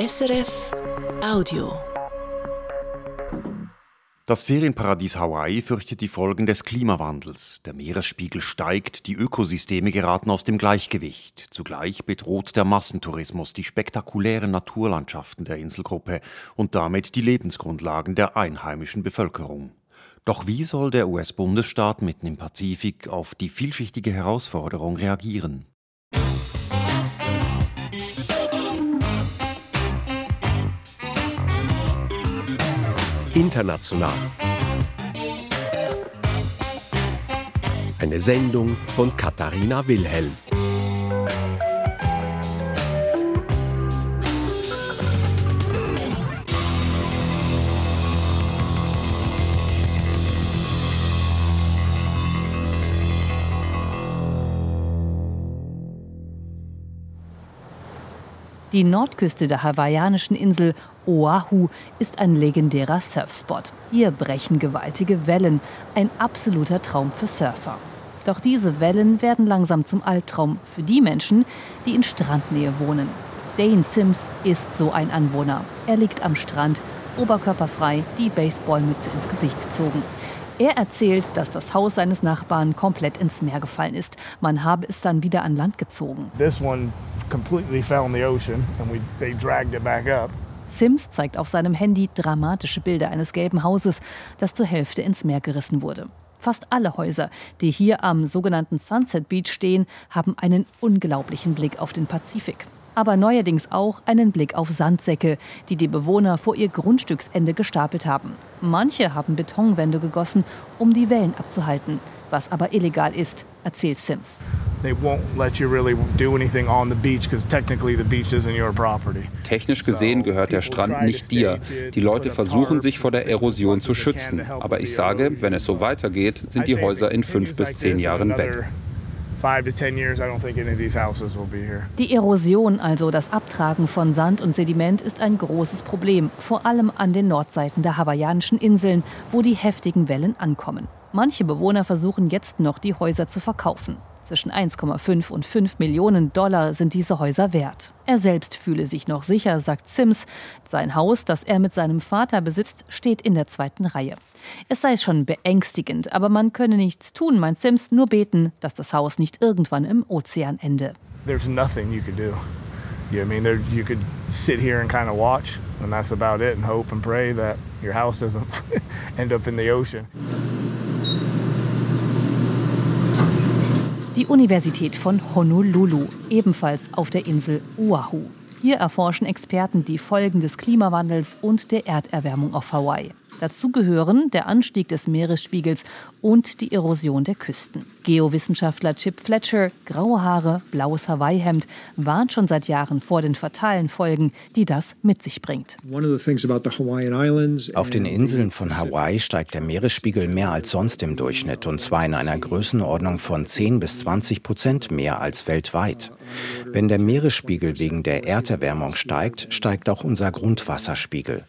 SRF Audio. Das Ferienparadies Hawaii fürchtet die Folgen des Klimawandels. Der Meeresspiegel steigt, die Ökosysteme geraten aus dem Gleichgewicht. Zugleich bedroht der Massentourismus die spektakulären Naturlandschaften der Inselgruppe und damit die Lebensgrundlagen der einheimischen Bevölkerung. Doch wie soll der US-Bundesstaat mitten im Pazifik auf die vielschichtige Herausforderung reagieren? International. Eine Sendung von Katharina Wilhelm. Die Nordküste der hawaiianischen Insel Oahu ist ein legendärer Surfspot. Hier brechen gewaltige Wellen, ein absoluter Traum für Surfer. Doch diese Wellen werden langsam zum Albtraum für die Menschen, die in Strandnähe wohnen. Dane Sims ist so ein Anwohner. Er liegt am Strand, oberkörperfrei, die Baseballmütze ins Gesicht gezogen. Er erzählt, dass das Haus seines Nachbarn komplett ins Meer gefallen ist. Man habe es dann wieder an Land gezogen. This one completely fell the ocean and we, they dragged it back up. Sims zeigt auf seinem Handy dramatische Bilder eines gelben Hauses, das zur Hälfte ins Meer gerissen wurde. Fast alle Häuser, die hier am sogenannten Sunset Beach stehen, haben einen unglaublichen Blick auf den Pazifik. Aber neuerdings auch einen Blick auf Sandsäcke, die die Bewohner vor ihr Grundstücksende gestapelt haben. Manche haben Betonwände gegossen, um die Wellen abzuhalten, was aber illegal ist, erzählt Sims. Technisch gesehen gehört der Strand nicht dir. Die Leute versuchen sich vor der Erosion zu schützen. Aber ich sage, wenn es so weitergeht, sind die Häuser in fünf bis zehn Jahren weg. Die Erosion, also das Abtragen von Sand und Sediment, ist ein großes Problem, vor allem an den Nordseiten der hawaiianischen Inseln, wo die heftigen Wellen ankommen. Manche Bewohner versuchen jetzt noch, die Häuser zu verkaufen. Zwischen 1,5 und 5 Millionen Dollar sind diese Häuser wert. Er selbst fühle sich noch sicher, sagt Sims. Sein Haus, das er mit seinem Vater besitzt, steht in der zweiten Reihe. Es sei schon beängstigend, aber man könne nichts tun, meint Sims, nur beten, dass das Haus nicht irgendwann im Ozean ende. There's nothing you could do. Yeah, I mean, there, you could sit here and kind of watch, and that's about it, and hope and pray that your house doesn't end up in the ocean. Die Universität von Honolulu, ebenfalls auf der Insel Oahu. Hier erforschen Experten die Folgen des Klimawandels und der Erderwärmung auf Hawaii. Dazu gehören der Anstieg des Meeresspiegels und die Erosion der Küsten. Geowissenschaftler Chip Fletcher, graue Haare, blaues Hawaii-Hemd, warnt schon seit Jahren vor den fatalen Folgen, die das mit sich bringt. Auf den Inseln von Hawaii steigt der Meeresspiegel mehr als sonst im Durchschnitt und zwar in einer Größenordnung von 10 bis 20 Prozent mehr als weltweit. Wenn der Meeresspiegel wegen der Erderwärmung steigt, steigt auch unser Grundwasserspiegel.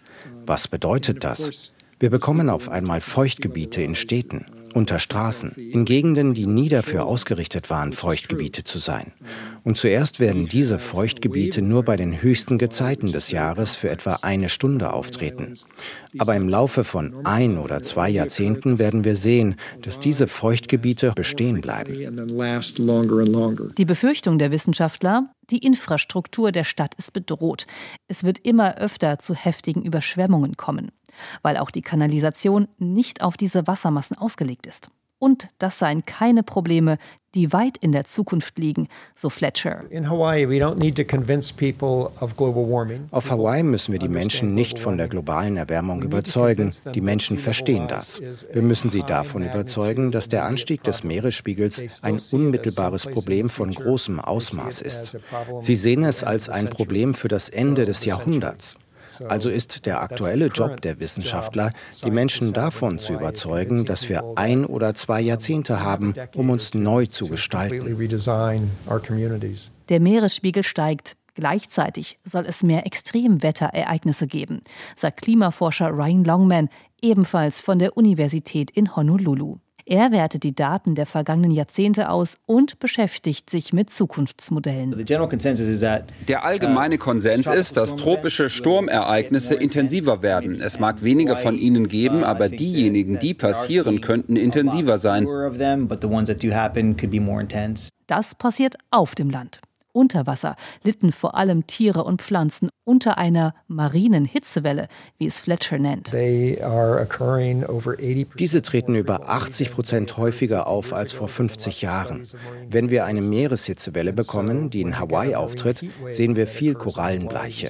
Was bedeutet das? Wir bekommen auf einmal Feuchtgebiete in Städten, unter Straßen, in Gegenden, die nie dafür ausgerichtet waren, Feuchtgebiete zu sein. Und zuerst werden diese Feuchtgebiete nur bei den höchsten Gezeiten des Jahres für etwa eine Stunde auftreten. Aber im Laufe von ein oder zwei Jahrzehnten werden wir sehen, dass diese Feuchtgebiete bestehen bleiben. Die Befürchtung der Wissenschaftler, die Infrastruktur der Stadt ist bedroht. Es wird immer öfter zu heftigen Überschwemmungen kommen weil auch die Kanalisation nicht auf diese Wassermassen ausgelegt ist. Und das seien keine Probleme, die weit in der Zukunft liegen, so Fletcher. Auf Hawaii müssen wir die Menschen nicht von der globalen Erwärmung überzeugen. Die Menschen verstehen das. Wir müssen sie davon überzeugen, dass der Anstieg des Meeresspiegels ein unmittelbares Problem von großem Ausmaß ist. Sie sehen es als ein Problem für das Ende des Jahrhunderts. Also ist der aktuelle Job der Wissenschaftler, die Menschen davon zu überzeugen, dass wir ein oder zwei Jahrzehnte haben, um uns neu zu gestalten. Der Meeresspiegel steigt. Gleichzeitig soll es mehr Extremwetterereignisse geben, sagt Klimaforscher Ryan Longman, ebenfalls von der Universität in Honolulu. Er wertet die Daten der vergangenen Jahrzehnte aus und beschäftigt sich mit Zukunftsmodellen. Der allgemeine uh, Konsens ist, dass tropische Sturmereignisse intensiver werden. Es mag weniger von ihnen geben, aber diejenigen, die passieren, könnten intensiver sein. Das passiert auf dem Land. Unter Wasser litten vor allem Tiere und Pflanzen unter einer marinen Hitzewelle, wie es Fletcher nennt. Diese treten über 80 Prozent häufiger auf als vor 50 Jahren. Wenn wir eine Meereshitzewelle bekommen, die in Hawaii auftritt, sehen wir viel Korallenbleiche.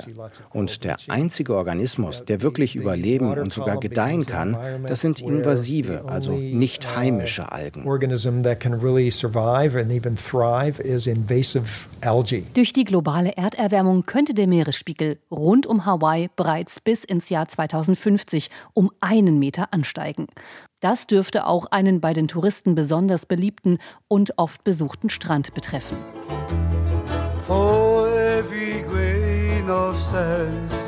Und der einzige Organismus, der wirklich überleben und sogar gedeihen kann, das sind invasive, also nicht heimische Algen. Durch die globale Erderwärmung könnte der Meeresspiegel rund um Hawaii bereits bis ins Jahr 2050 um einen Meter ansteigen. Das dürfte auch einen bei den Touristen besonders beliebten und oft besuchten Strand betreffen. For every grain of sand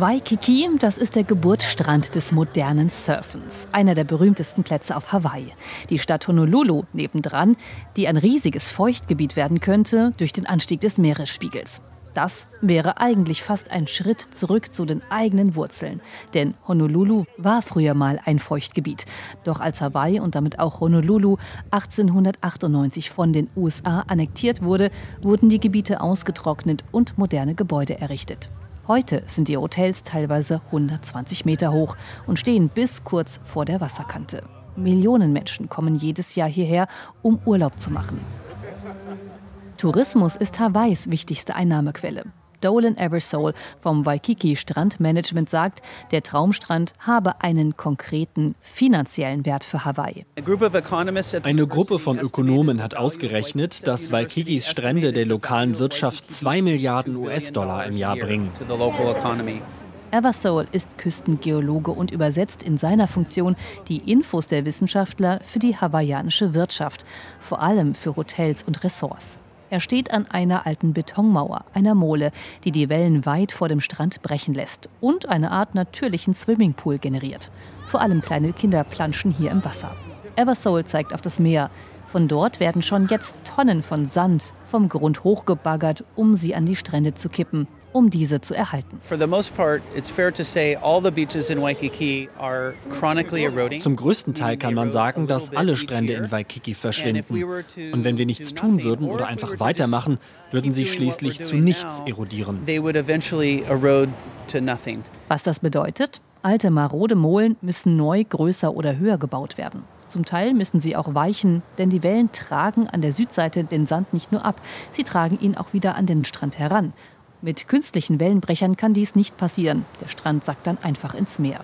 Waikiki, das ist der Geburtsstrand des modernen Surfens, einer der berühmtesten Plätze auf Hawaii. Die Stadt Honolulu nebendran, die ein riesiges Feuchtgebiet werden könnte durch den Anstieg des Meeresspiegels. Das wäre eigentlich fast ein Schritt zurück zu den eigenen Wurzeln. Denn Honolulu war früher mal ein Feuchtgebiet. Doch als Hawaii und damit auch Honolulu 1898 von den USA annektiert wurde, wurden die Gebiete ausgetrocknet und moderne Gebäude errichtet. Heute sind die Hotels teilweise 120 Meter hoch und stehen bis kurz vor der Wasserkante. Millionen Menschen kommen jedes Jahr hierher, um Urlaub zu machen. Tourismus ist Hawaiis wichtigste Einnahmequelle. Dolan Eversole vom Waikiki Strandmanagement sagt, der Traumstrand habe einen konkreten finanziellen Wert für Hawaii. Eine Gruppe von Ökonomen hat ausgerechnet, dass Waikikis Strände der lokalen Wirtschaft 2 Milliarden US-Dollar im Jahr bringen. Eversole ist Küstengeologe und übersetzt in seiner Funktion die Infos der Wissenschaftler für die hawaiianische Wirtschaft, vor allem für Hotels und Ressorts. Er steht an einer alten Betonmauer, einer Mole, die die Wellen weit vor dem Strand brechen lässt und eine Art natürlichen Swimmingpool generiert. Vor allem kleine Kinder planschen hier im Wasser. Eversoul zeigt auf das Meer. Von dort werden schon jetzt Tonnen von Sand vom Grund hochgebaggert, um sie an die Strände zu kippen um diese zu erhalten. Zum größten Teil kann man sagen, dass alle Strände in Waikiki verschwinden. Und wenn wir nichts tun würden oder einfach weitermachen, würden sie schließlich zu nichts erodieren. Was das bedeutet? Alte marode Molen müssen neu, größer oder höher gebaut werden. Zum Teil müssen sie auch weichen, denn die Wellen tragen an der Südseite den Sand nicht nur ab, sie tragen ihn auch wieder an den Strand heran. Mit künstlichen Wellenbrechern kann dies nicht passieren. Der Strand sackt dann einfach ins Meer.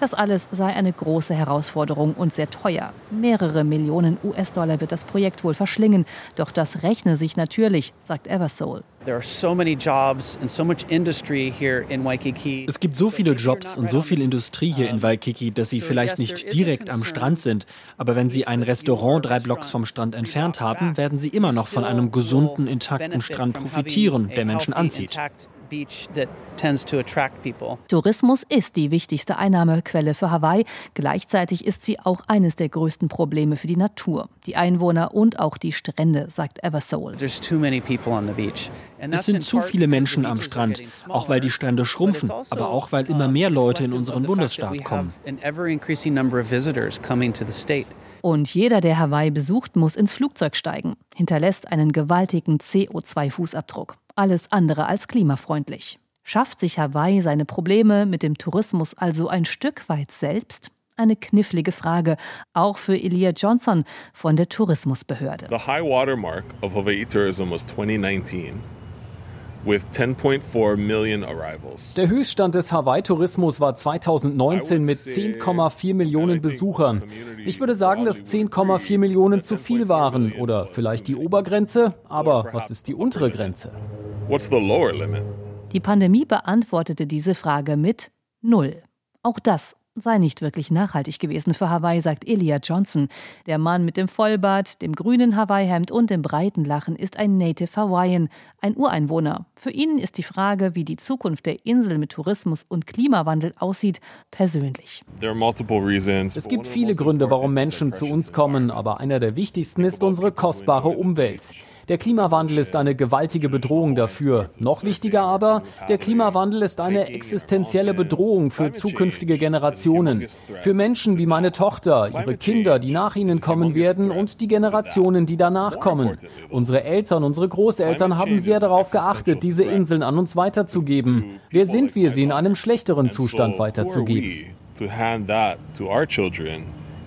Das alles sei eine große Herausforderung und sehr teuer. Mehrere Millionen US-Dollar wird das Projekt wohl verschlingen. Doch das rechne sich natürlich, sagt Eversole. Es gibt so viele Jobs und so viel Industrie hier in Waikiki, dass sie vielleicht nicht direkt am Strand sind. Aber wenn sie ein Restaurant drei Blocks vom Strand entfernt haben, werden sie immer noch von einem gesunden, intakten Strand profitieren, der Menschen anzieht Tourismus ist die wichtigste Einnahmequelle für Hawaii. Gleichzeitig ist sie auch eines der größten Probleme für die Natur, die Einwohner und auch die Strände, sagt Eversole. Es sind zu viele Menschen am Strand, auch weil die Strände schrumpfen, aber auch weil immer mehr Leute in unseren Bundesstaat kommen. Und jeder, der Hawaii besucht, muss ins Flugzeug steigen, hinterlässt einen gewaltigen CO2-Fußabdruck alles andere als klimafreundlich. Schafft sich Hawaii seine Probleme mit dem Tourismus also ein Stück weit selbst? Eine knifflige Frage, auch für Elia Johnson von der Tourismusbehörde. The high water mark of Hawaii tourism was 2019. Der Höchststand des Hawaii-Tourismus war 2019 mit 10,4 Millionen Besuchern. Ich würde sagen, dass 10,4 Millionen zu viel waren oder vielleicht die Obergrenze, aber was ist die untere Grenze? Die Pandemie beantwortete diese Frage mit Null. Auch das sei nicht wirklich nachhaltig gewesen für Hawaii, sagt Elia Johnson. Der Mann mit dem Vollbart, dem grünen Hawaii-Hemd und dem breiten Lachen ist ein Native Hawaiian, ein Ureinwohner. Für ihn ist die Frage, wie die Zukunft der Insel mit Tourismus und Klimawandel aussieht, persönlich. Es gibt viele Gründe, warum Menschen zu uns kommen, aber einer der wichtigsten ist unsere kostbare Umwelt. Der Klimawandel ist eine gewaltige Bedrohung dafür. Noch wichtiger aber, der Klimawandel ist eine existenzielle Bedrohung für zukünftige Generationen. Für Menschen wie meine Tochter, ihre Kinder, die nach ihnen kommen werden und die Generationen, die danach kommen. Unsere Eltern, unsere Großeltern haben sehr darauf geachtet, diese Inseln an uns weiterzugeben. Wer sind wir, sie in einem schlechteren Zustand weiterzugeben?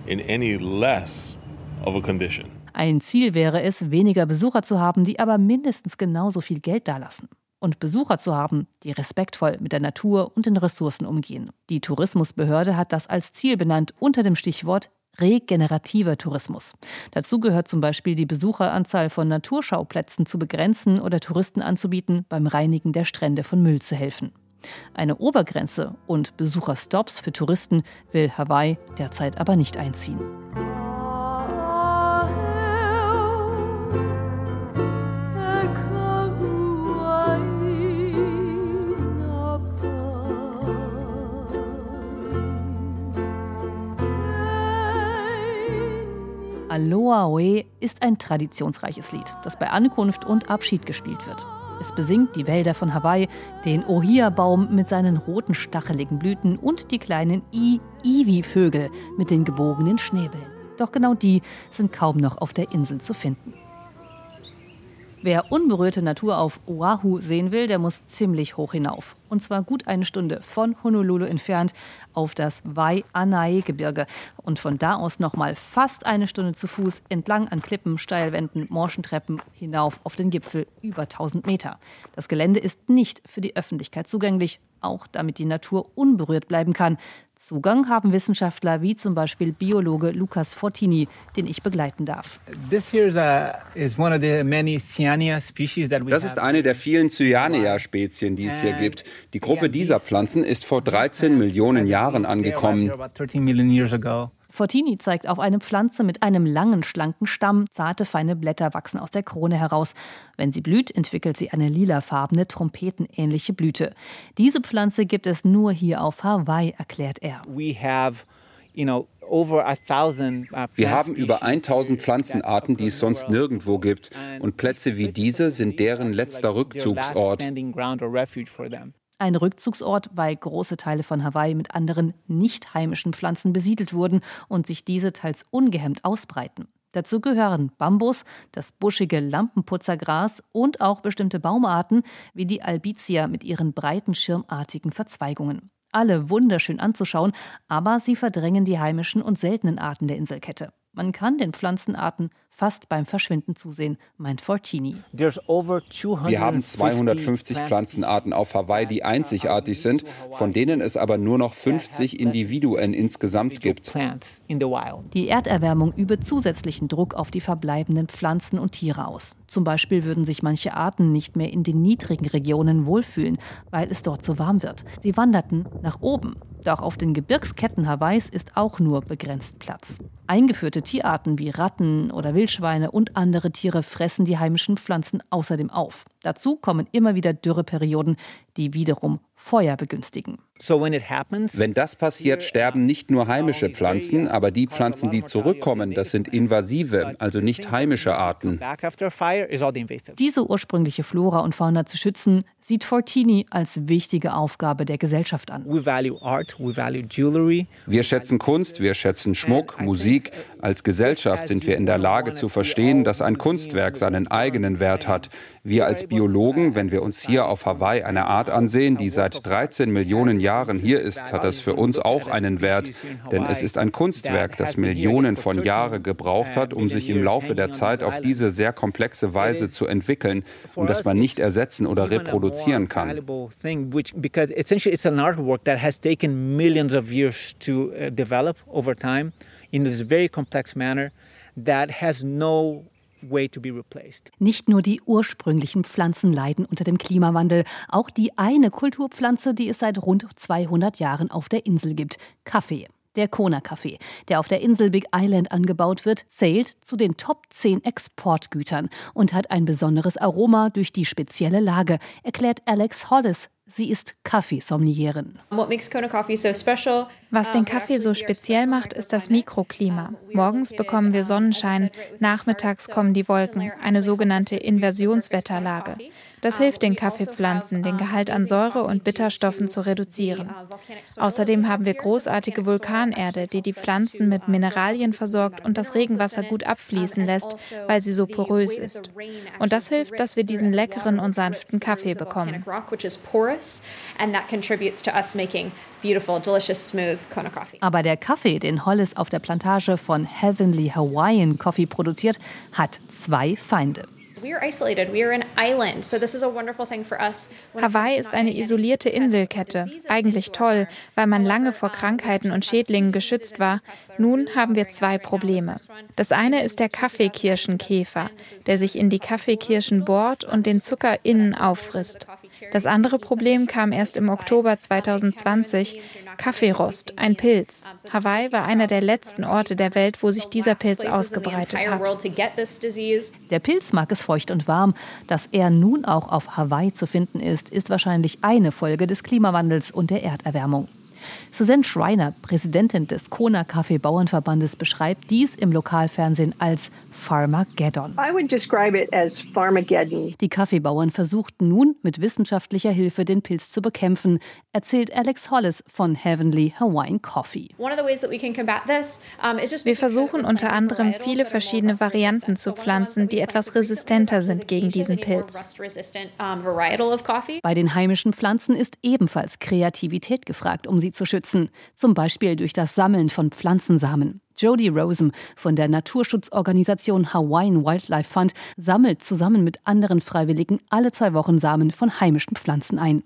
in any less of a condition. Ein Ziel wäre es, weniger Besucher zu haben, die aber mindestens genauso viel Geld dalassen. Und Besucher zu haben, die respektvoll mit der Natur und den Ressourcen umgehen. Die Tourismusbehörde hat das als Ziel benannt unter dem Stichwort regenerativer Tourismus. Dazu gehört zum Beispiel die Besucheranzahl von Naturschauplätzen zu begrenzen oder Touristen anzubieten, beim Reinigen der Strände von Müll zu helfen. Eine Obergrenze und Besucherstops für Touristen will Hawaii derzeit aber nicht einziehen. Aloha Oe ist ein traditionsreiches Lied, das bei Ankunft und Abschied gespielt wird. Es besingt die Wälder von Hawaii, den Ohia-Baum mit seinen roten stacheligen Blüten und die kleinen I-Iwi-Vögel mit den gebogenen Schnäbeln. Doch genau die sind kaum noch auf der Insel zu finden. Wer unberührte Natur auf Oahu sehen will, der muss ziemlich hoch hinauf. Und zwar gut eine Stunde von Honolulu entfernt auf das Waianae-Gebirge. Und von da aus nochmal fast eine Stunde zu Fuß entlang an Klippen, Steilwänden, morschen Treppen hinauf auf den Gipfel über 1000 Meter. Das Gelände ist nicht für die Öffentlichkeit zugänglich, auch damit die Natur unberührt bleiben kann. Zugang haben Wissenschaftler wie zum Beispiel Biologe Lukas Fortini, den ich begleiten darf. Das ist eine der vielen Cyanea-Spezien, die es hier gibt. Die Gruppe dieser Pflanzen ist vor 13 Millionen Jahren angekommen. Fortini zeigt auf eine Pflanze mit einem langen, schlanken Stamm. Zarte, feine Blätter wachsen aus der Krone heraus. Wenn sie blüht, entwickelt sie eine lilafarbene, trompetenähnliche Blüte. Diese Pflanze gibt es nur hier auf Hawaii, erklärt er. Uh, Wir haben über 1000 Pflanzenarten, die es sonst nirgendwo gibt. Und Plätze wie diese sind deren letzter Rückzugsort. Ein Rückzugsort, weil große Teile von Hawaii mit anderen nicht heimischen Pflanzen besiedelt wurden und sich diese teils ungehemmt ausbreiten. Dazu gehören Bambus, das buschige Lampenputzergras und auch bestimmte Baumarten wie die Albizia mit ihren breiten schirmartigen Verzweigungen. Alle wunderschön anzuschauen, aber sie verdrängen die heimischen und seltenen Arten der Inselkette. Man kann den Pflanzenarten fast beim Verschwinden zusehen, meint Fortini. Wir haben 250 Pflanzenarten auf Hawaii, die einzigartig sind, von denen es aber nur noch 50 Individuen insgesamt gibt. Die Erderwärmung übe zusätzlichen Druck auf die verbleibenden Pflanzen und Tiere aus. Zum Beispiel würden sich manche Arten nicht mehr in den niedrigen Regionen wohlfühlen, weil es dort zu warm wird. Sie wanderten nach oben. Doch auf den Gebirgsketten Hawaiis ist auch nur begrenzt Platz. Eingeführte Tierarten wie Ratten oder Wildschweine und andere Tiere fressen die heimischen Pflanzen außerdem auf. Dazu kommen immer wieder Dürreperioden, die wiederum Feuer begünstigen. Wenn das passiert, sterben nicht nur heimische Pflanzen, aber die Pflanzen, die zurückkommen, das sind invasive, also nicht heimische Arten. Diese ursprüngliche Flora und Fauna zu schützen, sieht Fortini als wichtige Aufgabe der Gesellschaft an. Wir schätzen Kunst, wir schätzen Schmuck, Musik. Als Gesellschaft sind wir in der Lage zu verstehen, dass ein Kunstwerk seinen eigenen Wert hat. Wir als Biologen, wenn wir uns hier auf Hawaii eine Art ansehen, die seit 13 Millionen Jahren hier ist, hat das für uns auch einen Wert. Denn es ist ein Kunstwerk, das Millionen von Jahren gebraucht hat, um sich im Laufe der Zeit auf diese sehr komplexe Weise zu entwickeln und das man nicht ersetzen oder reproduzieren kann. in this very complex manner that has no Nicht nur die ursprünglichen Pflanzen leiden unter dem Klimawandel, auch die eine Kulturpflanze, die es seit rund 200 Jahren auf der Insel gibt, Kaffee. Der Kona-Kaffee, der auf der Insel Big Island angebaut wird, zählt zu den Top 10 Exportgütern und hat ein besonderes Aroma durch die spezielle Lage, erklärt Alex Hollis, Sie ist Kaffeesommelieren. Was den Kaffee so speziell macht, ist das Mikroklima. Morgens bekommen wir Sonnenschein, nachmittags kommen die Wolken, eine sogenannte Inversionswetterlage. Das hilft den Kaffeepflanzen, den Gehalt an Säure und Bitterstoffen zu reduzieren. Außerdem haben wir großartige Vulkanerde, die die Pflanzen mit Mineralien versorgt und das Regenwasser gut abfließen lässt, weil sie so porös ist. Und das hilft, dass wir diesen leckeren und sanften Kaffee bekommen. Aber der Kaffee, den Hollis auf der Plantage von Heavenly Hawaiian Coffee produziert, hat zwei Feinde. Hawaii ist eine isolierte Inselkette. Eigentlich toll, weil man lange vor Krankheiten und Schädlingen geschützt war. Nun haben wir zwei Probleme. Das eine ist der Kaffeekirschenkäfer, der sich in die Kaffeekirschen bohrt und den Zucker innen auffrisst. Das andere Problem kam erst im Oktober 2020. Kaffeerost, ein Pilz. Hawaii war einer der letzten Orte der Welt, wo sich dieser Pilz ausgebreitet hat. Der Pilz mag es feucht und warm. Dass er nun auch auf Hawaii zu finden ist, ist wahrscheinlich eine Folge des Klimawandels und der Erderwärmung. Susanne Schreiner, Präsidentin des Kona Kaffee Bauernverbandes, beschreibt dies im Lokalfernsehen als Pharmageddon. Die Kaffeebauern versuchten nun mit wissenschaftlicher Hilfe den Pilz zu bekämpfen, erzählt Alex Hollis von Heavenly Hawaiian Coffee. Wir versuchen unter anderem viele verschiedene Varianten zu pflanzen, die etwas resistenter sind gegen diesen Pilz. Bei den heimischen Pflanzen ist ebenfalls Kreativität gefragt, um sie zu schützen, zum Beispiel durch das Sammeln von Pflanzensamen. Jody Rosen von der Naturschutzorganisation Hawaiian Wildlife Fund sammelt zusammen mit anderen Freiwilligen alle zwei Wochen Samen von heimischen Pflanzen ein.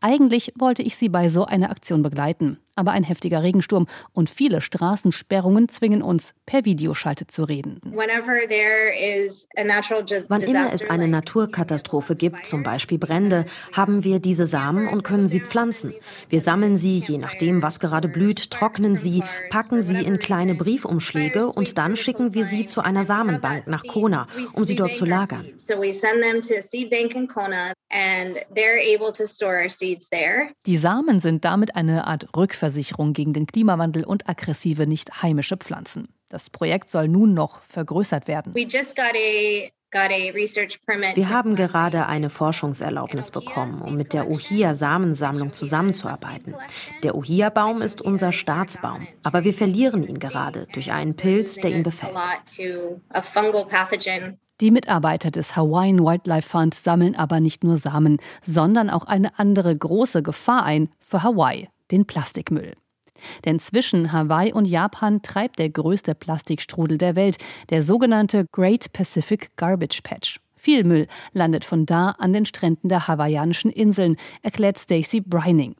Eigentlich wollte ich sie bei so einer Aktion begleiten aber ein heftiger Regensturm und viele Straßensperrungen zwingen uns, per Videoschalte zu reden. Wann immer es eine Naturkatastrophe gibt, zum Beispiel Brände, haben wir diese Samen und können sie pflanzen. Wir sammeln sie, je nachdem, was gerade blüht, trocknen sie, packen sie in kleine Briefumschläge und dann schicken wir sie zu einer Samenbank nach Kona, um sie dort zu lagern. Die Samen sind damit eine Art Rückversicherung gegen den Klimawandel und aggressive nicht heimische Pflanzen. Das Projekt soll nun noch vergrößert werden. Wir haben gerade eine Forschungserlaubnis bekommen, um mit der Ohia-Samensammlung zusammenzuarbeiten. Der Ohia-Baum ist unser Staatsbaum, aber wir verlieren ihn gerade durch einen Pilz, der ihn befällt. Die Mitarbeiter des Hawaiian Wildlife Fund sammeln aber nicht nur Samen, sondern auch eine andere große Gefahr ein für Hawaii, den Plastikmüll. Denn zwischen Hawaii und Japan treibt der größte Plastikstrudel der Welt, der sogenannte Great Pacific Garbage Patch. Viel Müll landet von da an den Stränden der hawaiianischen Inseln, erklärt Stacey Brining.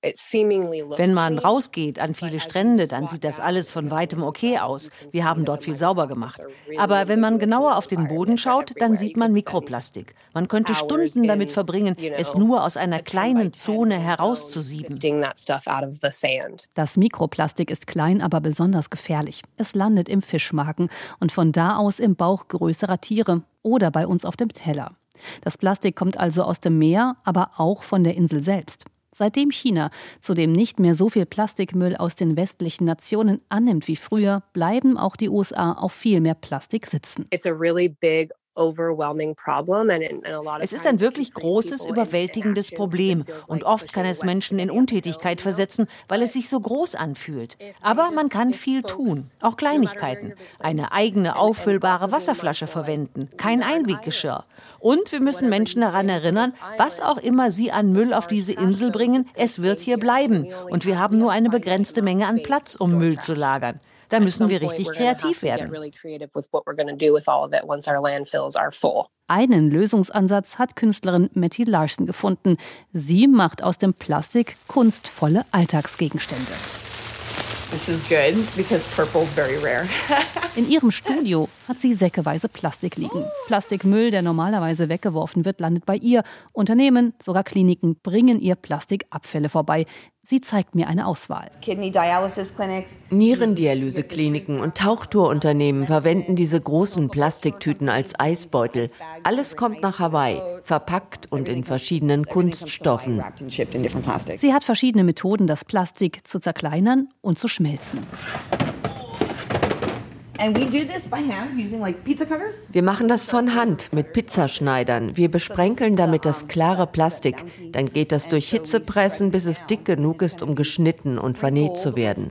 Wenn man rausgeht an viele Strände, dann sieht das alles von weitem okay aus. Wir haben dort viel sauber gemacht. Aber wenn man genauer auf den Boden schaut, dann sieht man Mikroplastik. Man könnte Stunden damit verbringen, es nur aus einer kleinen Zone herauszusieben. Das Mikroplastik ist klein, aber besonders gefährlich. Es landet im Fischmagen und von da aus im Bauch größerer Tiere oder bei uns auf dem Teller. Das Plastik kommt also aus dem Meer, aber auch von der Insel selbst. Seitdem China zudem nicht mehr so viel Plastikmüll aus den westlichen Nationen annimmt wie früher, bleiben auch die USA auf viel mehr Plastik sitzen. It's a really big es ist ein wirklich großes, überwältigendes Problem und oft kann es Menschen in Untätigkeit versetzen, weil es sich so groß anfühlt. Aber man kann viel tun, auch Kleinigkeiten. Eine eigene auffüllbare Wasserflasche verwenden, kein Einweggeschirr. Und wir müssen Menschen daran erinnern, was auch immer sie an Müll auf diese Insel bringen, es wird hier bleiben. Und wir haben nur eine begrenzte Menge an Platz, um Müll zu lagern. Da müssen wir richtig kreativ werden. Einen Lösungsansatz hat Künstlerin Matty Larson gefunden. Sie macht aus dem Plastik kunstvolle Alltagsgegenstände. This is good because purple's very rare. In ihrem Studio hat sie säckeweise Plastik liegen. Plastikmüll, der normalerweise weggeworfen wird, landet bei ihr. Unternehmen, sogar Kliniken, bringen ihr Plastikabfälle vorbei. Sie zeigt mir eine Auswahl. Nierendialysekliniken und Tauchtourunternehmen verwenden diese großen Plastiktüten als Eisbeutel. Alles kommt nach Hawaii, verpackt und in verschiedenen Kunststoffen. Sie hat verschiedene Methoden, das Plastik zu zerkleinern und zu schmelzen. Wir machen das von Hand mit Pizzaschneidern. Wir besprenkeln damit das klare Plastik. Dann geht das durch Hitzepressen, bis es dick genug ist, um geschnitten und vernäht zu werden.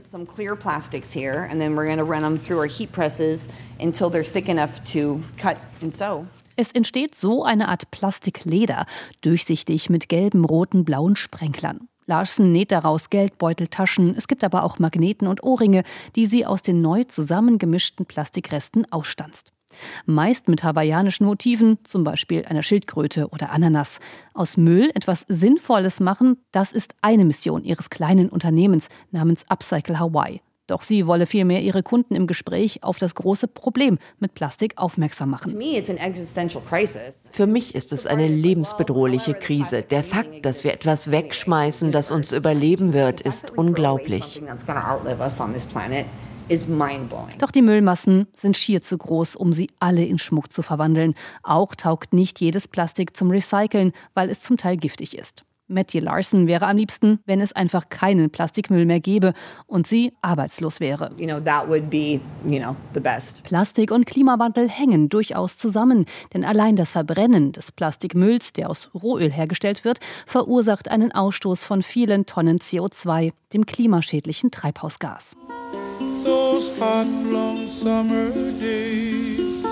Es entsteht so eine Art Plastikleder, durchsichtig mit gelben, roten, blauen Sprenklern. Larsen näht daraus Geldbeuteltaschen. Es gibt aber auch Magneten und Ohrringe, die sie aus den neu zusammengemischten Plastikresten ausstanzt. Meist mit hawaiianischen Motiven, zum Beispiel einer Schildkröte oder Ananas. Aus Müll etwas Sinnvolles machen, das ist eine Mission ihres kleinen Unternehmens namens Upcycle Hawaii. Doch sie wolle vielmehr ihre Kunden im Gespräch auf das große Problem mit Plastik aufmerksam machen. Für mich ist es eine lebensbedrohliche Krise. Der Fakt, dass wir etwas wegschmeißen, das uns überleben wird, ist unglaublich. Doch die Müllmassen sind schier zu groß, um sie alle in Schmuck zu verwandeln. Auch taugt nicht jedes Plastik zum Recyceln, weil es zum Teil giftig ist. Matthew Larson wäre am liebsten, wenn es einfach keinen Plastikmüll mehr gäbe und sie arbeitslos wäre. You know, that would be, you know, the best. Plastik und Klimawandel hängen durchaus zusammen, denn allein das Verbrennen des Plastikmülls, der aus Rohöl hergestellt wird, verursacht einen Ausstoß von vielen Tonnen CO2, dem klimaschädlichen Treibhausgas. Those hot, long summer days,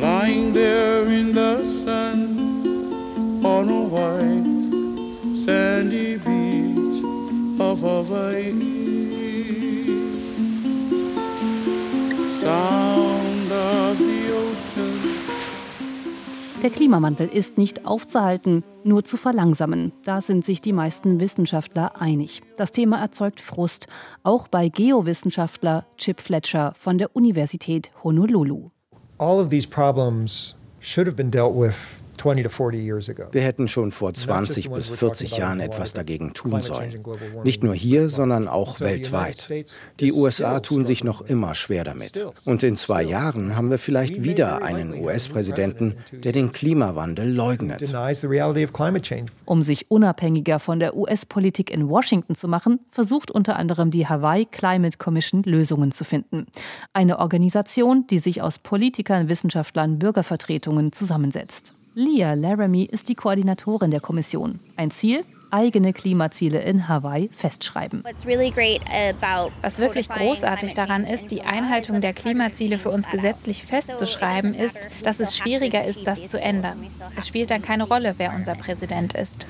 lying there in the sun on a white sandy beach of Hawaii. Sound of the ocean. Der Klimawandel ist nicht aufzuhalten, nur zu verlangsamen. Da sind sich die meisten Wissenschaftler einig. Das Thema erzeugt Frust, auch bei Geowissenschaftler Chip Fletcher von der Universität Honolulu. All of these problems should have been dealt with wir hätten schon vor 20 bis 40 Jahren etwas dagegen tun sollen. Nicht nur hier, sondern auch weltweit. Die USA tun sich noch immer schwer damit. Und in zwei Jahren haben wir vielleicht wieder einen US-Präsidenten, der den Klimawandel leugnet. Um sich unabhängiger von der US-Politik in Washington zu machen, versucht unter anderem die Hawaii Climate Commission Lösungen zu finden. Eine Organisation, die sich aus Politikern, Wissenschaftlern, Bürgervertretungen zusammensetzt. Leah Laramie ist die Koordinatorin der Kommission. Ein Ziel? Eigene Klimaziele in Hawaii festschreiben. Was wirklich großartig daran ist, die Einhaltung der Klimaziele für uns gesetzlich festzuschreiben, ist, dass es schwieriger ist, das zu ändern. Es spielt dann keine Rolle, wer unser Präsident ist.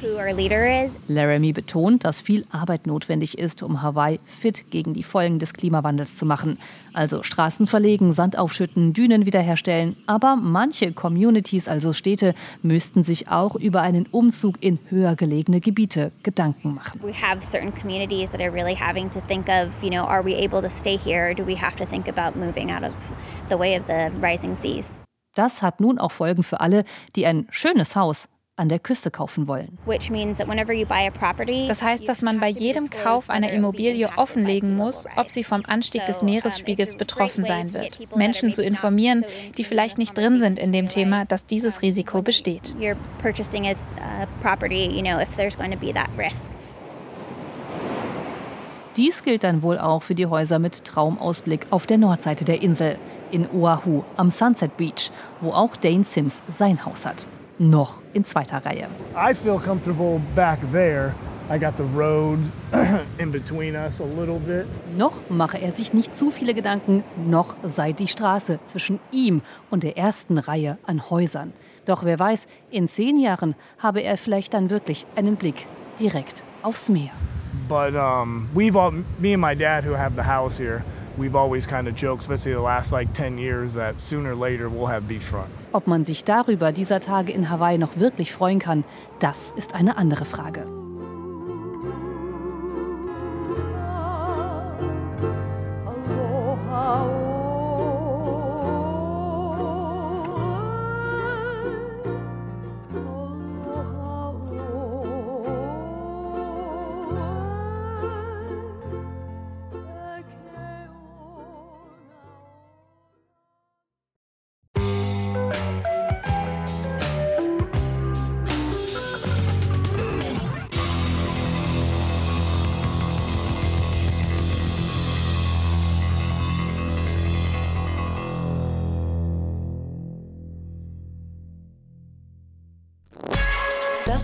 Laramie betont, dass viel Arbeit notwendig ist, um Hawaii fit gegen die Folgen des Klimawandels zu machen. Also Straßen verlegen, Sand aufschütten, Dünen wiederherstellen. Aber manche Communities, also Städte, müssten sich auch über einen Umzug in höher gelegene Gebiete Gebiete Gedanken machen. We have certain communities that are really having to think of, you know, are we able to stay here or do we have to think about moving out of the way of the rising seas? Das hat nun auch Folgen für alle, die ein schönes Haus an der Küste kaufen wollen. Das heißt, dass man bei jedem Kauf einer Immobilie offenlegen muss, ob sie vom Anstieg des Meeresspiegels betroffen sein wird. Menschen zu informieren, die vielleicht nicht drin sind in dem Thema, dass dieses Risiko besteht. Dies gilt dann wohl auch für die Häuser mit Traumausblick auf der Nordseite der Insel, in Oahu am Sunset Beach, wo auch Dane Sims sein Haus hat noch in zweiter Reihe. I feel comfortable back there. I got the road in between us a little bit. Noch mache er sich nicht zu viele Gedanken, noch sei die Straße zwischen ihm und der ersten Reihe an Häusern. Doch wer weiß, in zehn Jahren habe er vielleicht dann wirklich einen Blick direkt aufs Meer. But um, we've all, me and my dad who have the house here, we've always kind of joked, especially the last like 10 years, that sooner or later we'll have beachfront. Ob man sich darüber dieser Tage in Hawaii noch wirklich freuen kann, das ist eine andere Frage.